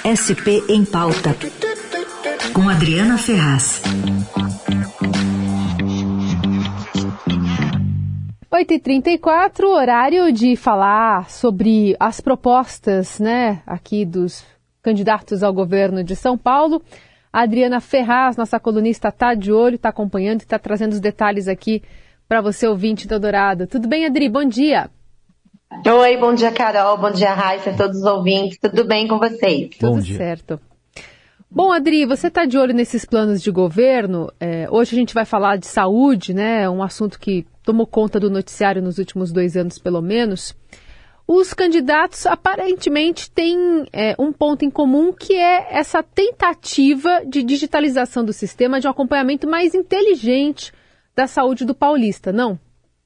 SP em Pauta, com Adriana Ferraz. 8h34, horário de falar sobre as propostas né, aqui dos candidatos ao governo de São Paulo. A Adriana Ferraz, nossa colunista, está de olho, está acompanhando e está trazendo os detalhes aqui para você, ouvinte do Dourado. Tudo bem, Adri? Bom dia. Oi, bom dia, Carol. Bom dia, Raíssa, todos os ouvintes. Tudo bem com vocês? Tudo bom dia. certo. Bom, Adri, você está de olho nesses planos de governo. É, hoje a gente vai falar de saúde, né? Um assunto que tomou conta do noticiário nos últimos dois anos, pelo menos. Os candidatos aparentemente têm é, um ponto em comum que é essa tentativa de digitalização do sistema, de um acompanhamento mais inteligente da saúde do paulista, não?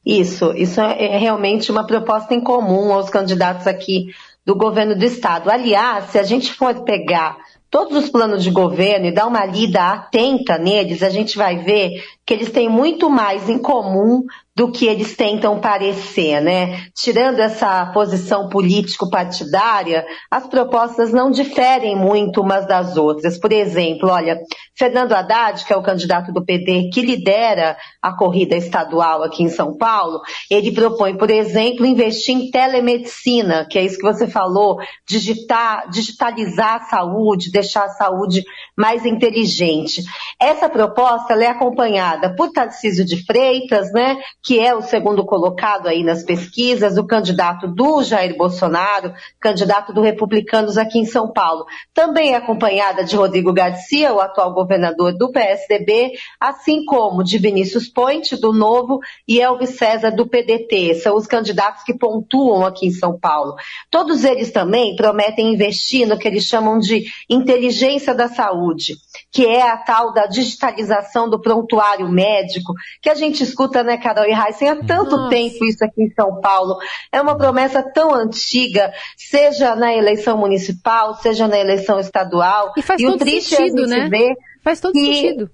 Isso, isso é realmente uma proposta em comum aos candidatos aqui do governo do estado. Aliás, se a gente for pegar todos os planos de governo e dar uma lida atenta neles, a gente vai ver que eles têm muito mais em comum do que eles tentam parecer, né? Tirando essa posição político-partidária, as propostas não diferem muito umas das outras. Por exemplo, olha, Fernando Haddad, que é o candidato do PD que lidera a corrida estadual aqui em São Paulo, ele propõe, por exemplo, investir em telemedicina, que é isso que você falou, digitar, digitalizar a saúde, deixar a saúde mais inteligente. Essa proposta é acompanhada por Tarcísio de Freitas, né? que é o segundo colocado aí nas pesquisas, o candidato do Jair Bolsonaro, candidato do Republicanos aqui em São Paulo. Também é acompanhada de Rodrigo Garcia, o atual governador do PSDB, assim como de Vinícius Pointe, do Novo, e Elvis César, do PDT. São os candidatos que pontuam aqui em São Paulo. Todos eles também prometem investir no que eles chamam de inteligência da saúde, que é a tal da digitalização do prontuário médico, que a gente escuta, né, Carol? Heisen há tanto Nossa. tempo isso aqui em São Paulo. É uma promessa tão antiga, seja na eleição municipal, seja na eleição estadual. E faz e todo o triste sentido, é a gente né? Ver faz todo que sentido.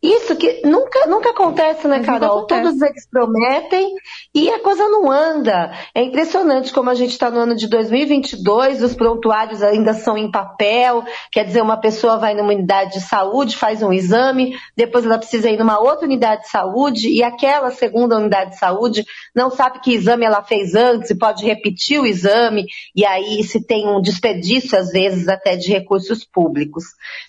Isso que nunca, nunca acontece, né, Carol? Acontece. Todos eles prometem e a coisa não anda. É impressionante como a gente está no ano de 2022, os prontuários ainda são em papel, quer dizer, uma pessoa vai numa unidade de saúde, faz um exame, depois ela precisa ir numa outra unidade de saúde e aquela segunda unidade de saúde não sabe que exame ela fez antes e pode repetir o exame e aí se tem um desperdício, às vezes, até de recursos públicos.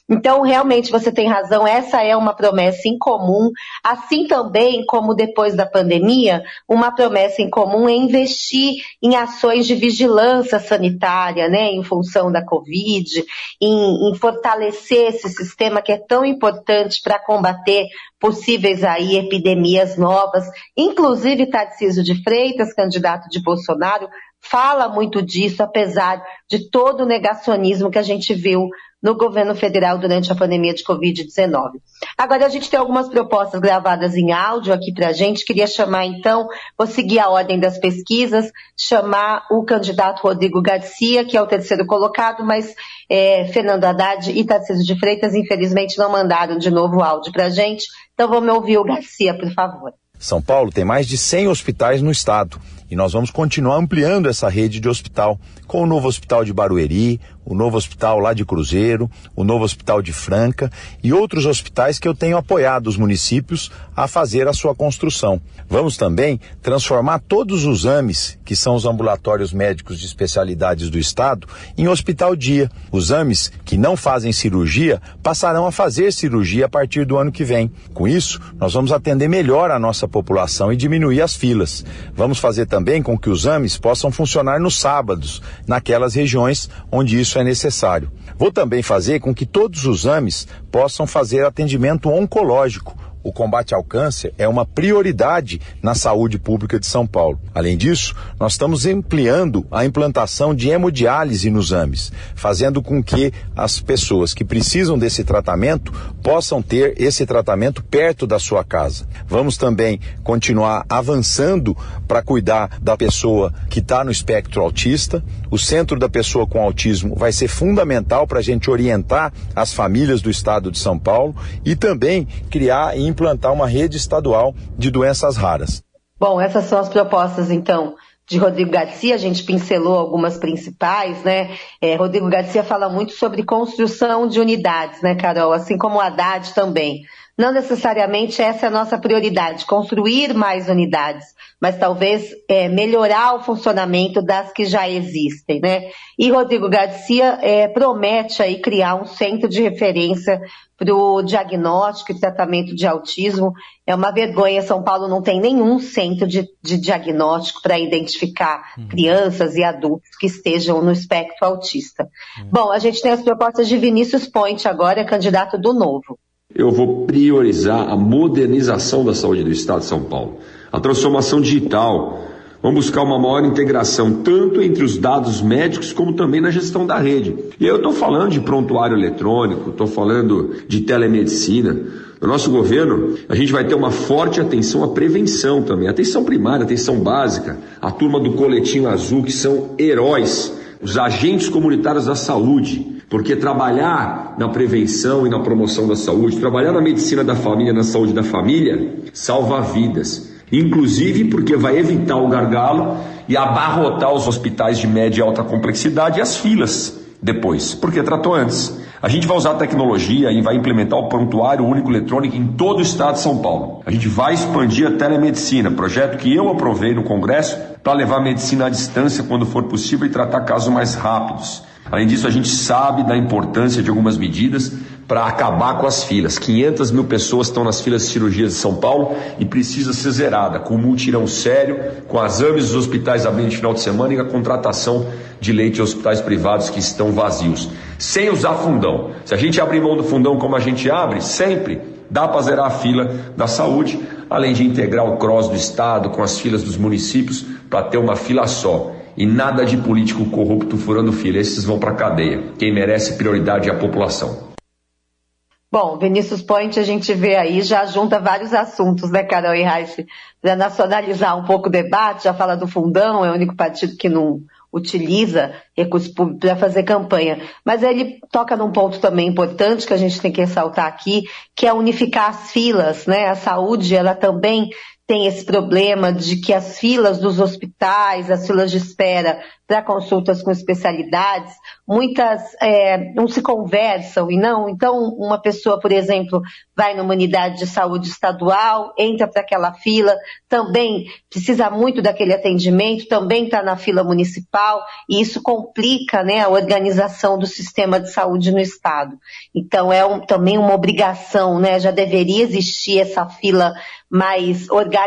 Então, realmente, você tem razão, essa é uma promessa promessa em comum, assim também como depois da pandemia, uma promessa em comum é investir em ações de vigilância sanitária, né, em função da Covid, em, em fortalecer esse sistema que é tão importante para combater possíveis aí epidemias novas, inclusive Tarcísio de Freitas, candidato de Bolsonaro, fala muito disso, apesar de todo o negacionismo que a gente viu no governo federal durante a pandemia de Covid-19. Agora a gente tem algumas propostas gravadas em áudio aqui para a gente. Queria chamar então, vou seguir a ordem das pesquisas, chamar o candidato Rodrigo Garcia, que é o terceiro colocado, mas é, Fernando Haddad e Tarcísio de Freitas, infelizmente, não mandaram de novo o áudio para a gente. Então vamos ouvir o Garcia, por favor. São Paulo tem mais de 100 hospitais no estado e nós vamos continuar ampliando essa rede de hospital com o novo hospital de Barueri, o novo hospital lá de Cruzeiro, o novo hospital de Franca e outros hospitais que eu tenho apoiado os municípios a fazer a sua construção. Vamos também transformar todos os AMES, que são os ambulatórios médicos de especialidades do estado, em hospital dia. Os AMES que não fazem cirurgia passarão a fazer cirurgia a partir do ano que vem. Com isso, nós vamos atender melhor a nossa população e diminuir as filas. Vamos fazer também com que os AMES possam funcionar nos sábados, naquelas regiões onde isso é necessário. Vou também fazer com que todos os AMES possam fazer atendimento oncológico o combate ao câncer é uma prioridade na saúde pública de São Paulo. Além disso, nós estamos ampliando a implantação de hemodiálise nos AMES, fazendo com que as pessoas que precisam desse tratamento possam ter esse tratamento perto da sua casa. Vamos também continuar avançando para cuidar da pessoa que está no espectro autista. O Centro da Pessoa com Autismo vai ser fundamental para a gente orientar as famílias do estado de São Paulo e também criar e implantar uma rede estadual de doenças raras. Bom, essas são as propostas, então, de Rodrigo Garcia, a gente pincelou algumas principais, né? É, Rodrigo Garcia fala muito sobre construção de unidades, né, Carol? Assim como Haddad também. Não necessariamente essa é a nossa prioridade, construir mais unidades, mas talvez é, melhorar o funcionamento das que já existem, né? E Rodrigo Garcia é, promete aí criar um centro de referência para o diagnóstico e tratamento de autismo. É uma vergonha, São Paulo não tem nenhum centro de, de diagnóstico para identificar uhum. crianças e adultos que estejam no espectro autista. Uhum. Bom, a gente tem as propostas de Vinícius Ponte agora, candidato do Novo eu vou priorizar a modernização da saúde do Estado de São Paulo, a transformação digital. Vamos buscar uma maior integração tanto entre os dados médicos como também na gestão da rede. E eu estou falando de prontuário eletrônico, estou falando de telemedicina. No nosso governo, a gente vai ter uma forte atenção à prevenção também, atenção primária, atenção básica, a turma do coletinho azul que são heróis, os agentes comunitários da saúde porque trabalhar na prevenção e na promoção da saúde, trabalhar na medicina da família, na saúde da família, salva vidas. Inclusive porque vai evitar o gargalo e abarrotar os hospitais de média e alta complexidade e as filas depois, porque tratou antes. A gente vai usar tecnologia e vai implementar o prontuário único eletrônico em todo o estado de São Paulo. A gente vai expandir a telemedicina, projeto que eu aprovei no Congresso para levar a medicina à distância quando for possível e tratar casos mais rápidos. Além disso, a gente sabe da importância de algumas medidas para acabar com as filas. 500 mil pessoas estão nas filas de cirurgias de São Paulo e precisa ser zerada, com um mutirão sério, com exames dos hospitais abrindo no final de semana e a contratação de leite em hospitais privados que estão vazios. Sem usar fundão. Se a gente abrir mão do fundão como a gente abre, sempre dá para zerar a fila da saúde, além de integrar o CROSS do Estado com as filas dos municípios para ter uma fila só. E nada de político corrupto furando fila. Esses vão para a cadeia. Quem merece prioridade é a população. Bom, Vinícius Point a gente vê aí, já junta vários assuntos, né, Carol e Reis? Para nacionalizar um pouco o debate, já fala do fundão, é o único partido que não utiliza recursos públicos para fazer campanha. Mas ele toca num ponto também importante que a gente tem que ressaltar aqui, que é unificar as filas, né? A saúde, ela também tem esse problema de que as filas dos hospitais, as filas de espera para consultas com especialidades, muitas é, não se conversam e não. Então, uma pessoa, por exemplo, vai numa unidade de saúde estadual, entra para aquela fila, também precisa muito daquele atendimento, também está na fila municipal, e isso complica né, a organização do sistema de saúde no Estado. Então, é um, também uma obrigação, né, já deveria existir essa fila mais organizada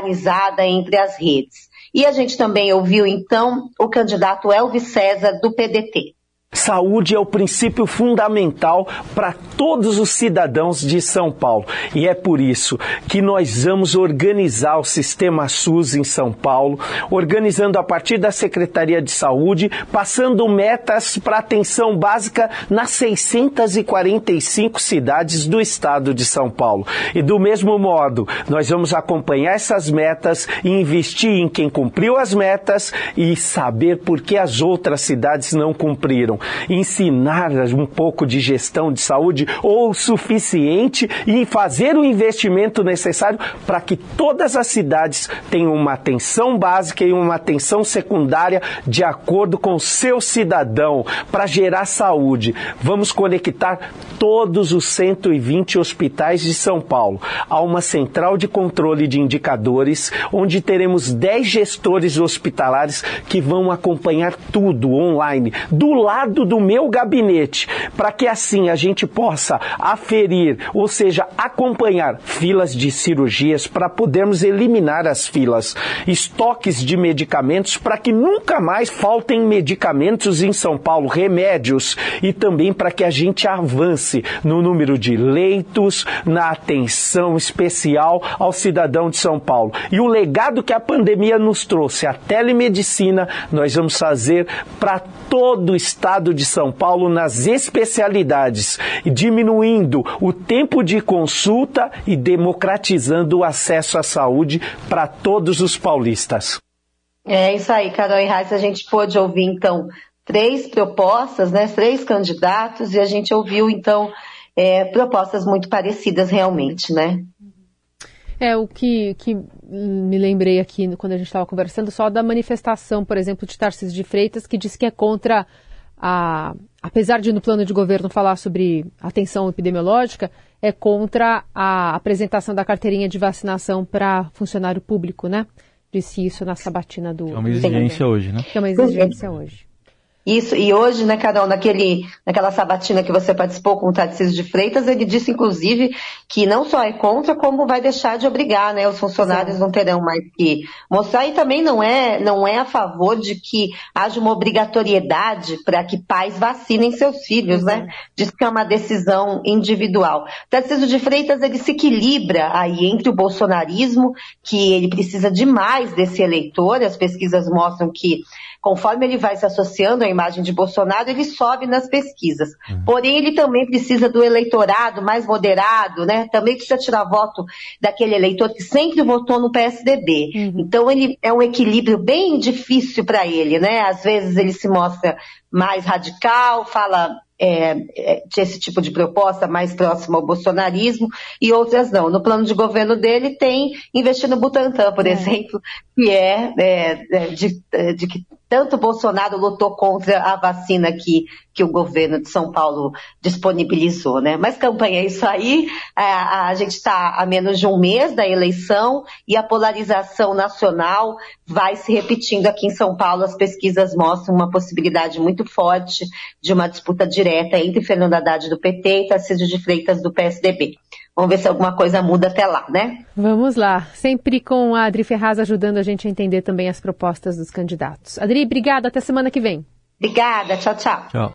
entre as redes. E a gente também ouviu, então, o candidato Elvis César, do PDT. Saúde é o princípio fundamental para todos os cidadãos de São Paulo. E é por isso que nós vamos organizar o sistema SUS em São Paulo, organizando a partir da Secretaria de Saúde, passando metas para atenção básica nas 645 cidades do estado de São Paulo. E do mesmo modo, nós vamos acompanhar essas metas e investir em quem cumpriu as metas e saber por que as outras cidades não cumpriram ensinar um pouco de gestão de saúde ou o suficiente e fazer o investimento necessário para que todas as cidades tenham uma atenção básica e uma atenção secundária de acordo com o seu cidadão para gerar saúde. Vamos conectar todos os 120 hospitais de São Paulo a uma central de controle de indicadores, onde teremos 10 gestores hospitalares que vão acompanhar tudo online, do lado lado do meu gabinete, para que assim a gente possa aferir, ou seja, acompanhar filas de cirurgias para podermos eliminar as filas, estoques de medicamentos para que nunca mais faltem medicamentos em São Paulo, remédios e também para que a gente avance no número de leitos, na atenção especial ao cidadão de São Paulo. E o legado que a pandemia nos trouxe, a telemedicina, nós vamos fazer para todo o estado estado de São Paulo nas especialidades, diminuindo o tempo de consulta e democratizando o acesso à saúde para todos os paulistas. É isso aí, Carol e Reis. A gente pôde ouvir, então, três propostas, né, três candidatos, e a gente ouviu, então, é, propostas muito parecidas realmente, né? É, o que, que me lembrei aqui, quando a gente estava conversando, só da manifestação, por exemplo, de Tarcísio de Freitas, que disse que é contra a. Apesar de no plano de governo falar sobre atenção epidemiológica, é contra a apresentação da carteirinha de vacinação para funcionário público, né? Disse isso na sabatina do. É uma exigência hoje, né? É uma exigência hoje. Isso, e hoje, né, Carol, naquele, naquela sabatina que você participou com o Tarcísio de Freitas, ele disse, inclusive, que não só é contra, como vai deixar de obrigar, né? Os funcionários Sim. não terão mais que mostrar, e também não é, não é a favor de que haja uma obrigatoriedade para que pais vacinem seus filhos, né? Diz que é uma decisão individual. Tarcísio de Freitas, ele se equilibra aí entre o bolsonarismo, que ele precisa demais desse eleitor, as pesquisas mostram que conforme ele vai se associando à imagem de Bolsonaro, ele sobe nas pesquisas. Uhum. Porém, ele também precisa do eleitorado mais moderado, né? Também precisa tirar voto daquele eleitor que sempre votou no PSDB. Uhum. Então, ele é um equilíbrio bem difícil para ele, né? Às vezes ele se mostra mais radical, fala é, é, esse tipo de proposta mais próxima ao bolsonarismo e outras não. No plano de governo dele tem investir no Butantan, por é. exemplo, que é, é, é de, é, de que tanto Bolsonaro lutou contra a vacina que, que o governo de São Paulo disponibilizou, né? Mas campanha é isso aí. A, a gente está a menos de um mês da eleição e a polarização nacional vai se repetindo aqui em São Paulo. As pesquisas mostram uma possibilidade muito forte de uma disputa direta entre Fernando Haddad do PT e Tarcísio de Freitas do PSDB. Vamos ver se alguma coisa muda até lá, né? Vamos lá. Sempre com a Adri Ferraz ajudando a gente a entender também as propostas dos candidatos. Adri, obrigada. Até semana que vem. Obrigada. Tchau, tchau. Tchau.